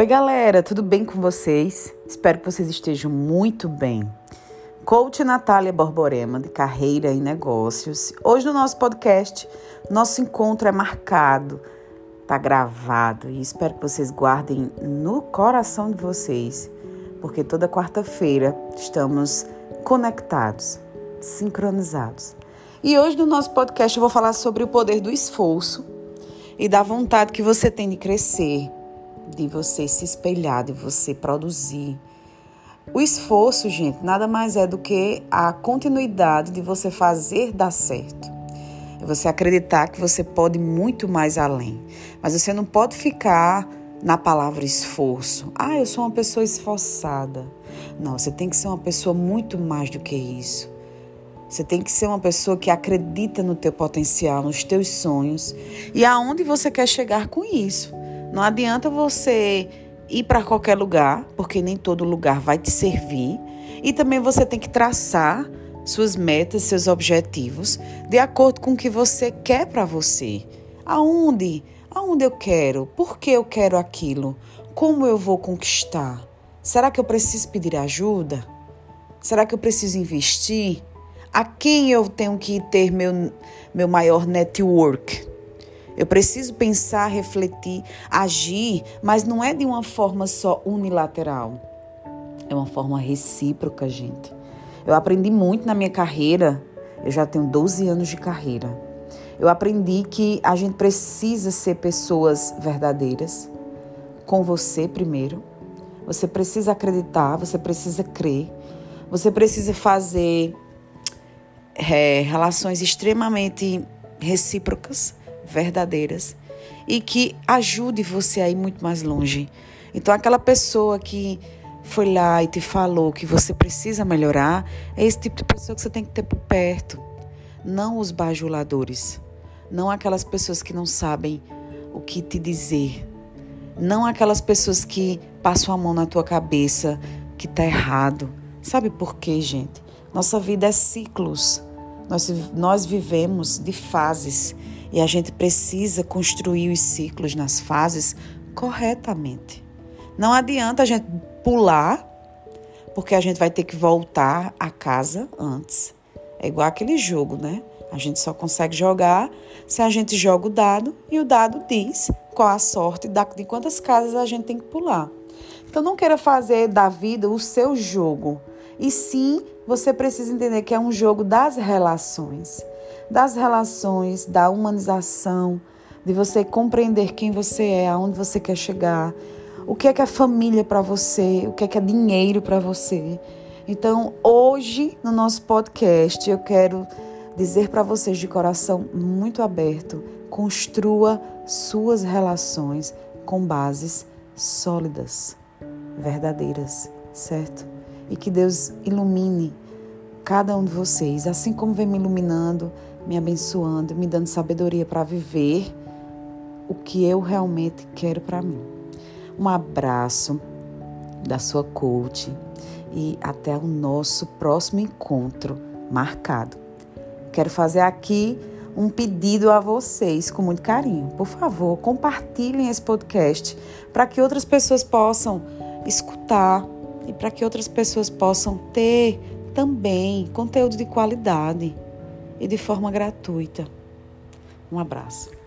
Oi, galera, tudo bem com vocês? Espero que vocês estejam muito bem. Coach Natália Borborema, de Carreira e Negócios. Hoje no nosso podcast, nosso encontro é marcado, tá gravado e espero que vocês guardem no coração de vocês, porque toda quarta-feira estamos conectados, sincronizados. E hoje no nosso podcast eu vou falar sobre o poder do esforço e da vontade que você tem de crescer, de você se espelhar, de você produzir. O esforço, gente, nada mais é do que a continuidade de você fazer dar certo. É você acreditar que você pode muito mais além. Mas você não pode ficar na palavra esforço. Ah, eu sou uma pessoa esforçada. Não, você tem que ser uma pessoa muito mais do que isso. Você tem que ser uma pessoa que acredita no teu potencial, nos teus sonhos e aonde você quer chegar com isso. Não adianta você ir para qualquer lugar, porque nem todo lugar vai te servir. E também você tem que traçar suas metas, seus objetivos, de acordo com o que você quer para você. Aonde? Aonde eu quero? Por que eu quero aquilo? Como eu vou conquistar? Será que eu preciso pedir ajuda? Será que eu preciso investir? A quem eu tenho que ter meu, meu maior network? Eu preciso pensar, refletir, agir, mas não é de uma forma só unilateral. É uma forma recíproca, gente. Eu aprendi muito na minha carreira. Eu já tenho 12 anos de carreira. Eu aprendi que a gente precisa ser pessoas verdadeiras com você primeiro. Você precisa acreditar, você precisa crer. Você precisa fazer é, relações extremamente recíprocas, verdadeiras e que ajude você a ir muito mais longe. Então, aquela pessoa que foi lá e te falou que você precisa melhorar, é esse tipo de pessoa que você tem que ter por perto. Não os bajuladores. Não aquelas pessoas que não sabem o que te dizer. Não aquelas pessoas que passam a mão na tua cabeça que tá errado. Sabe por quê, gente? Nossa vida é ciclos. Nós, nós vivemos de fases e a gente precisa construir os ciclos nas fases corretamente. Não adianta a gente pular, porque a gente vai ter que voltar a casa antes. É igual aquele jogo, né? A gente só consegue jogar se a gente joga o dado e o dado diz qual a sorte de quantas casas a gente tem que pular. Então não queira fazer da vida o seu jogo. E sim, você precisa entender que é um jogo das relações. Das relações, da humanização, de você compreender quem você é, aonde você quer chegar, o que é que é família para você, o que é que é dinheiro para você. Então, hoje, no nosso podcast, eu quero dizer para vocês de coração muito aberto: construa suas relações com bases sólidas, verdadeiras, certo? E que Deus ilumine cada um de vocês, assim como vem me iluminando, me abençoando, me dando sabedoria para viver o que eu realmente quero para mim. Um abraço da sua coach e até o nosso próximo encontro marcado. Quero fazer aqui um pedido a vocês com muito carinho. Por favor, compartilhem esse podcast para que outras pessoas possam escutar e para que outras pessoas possam ter também conteúdo de qualidade e de forma gratuita. Um abraço.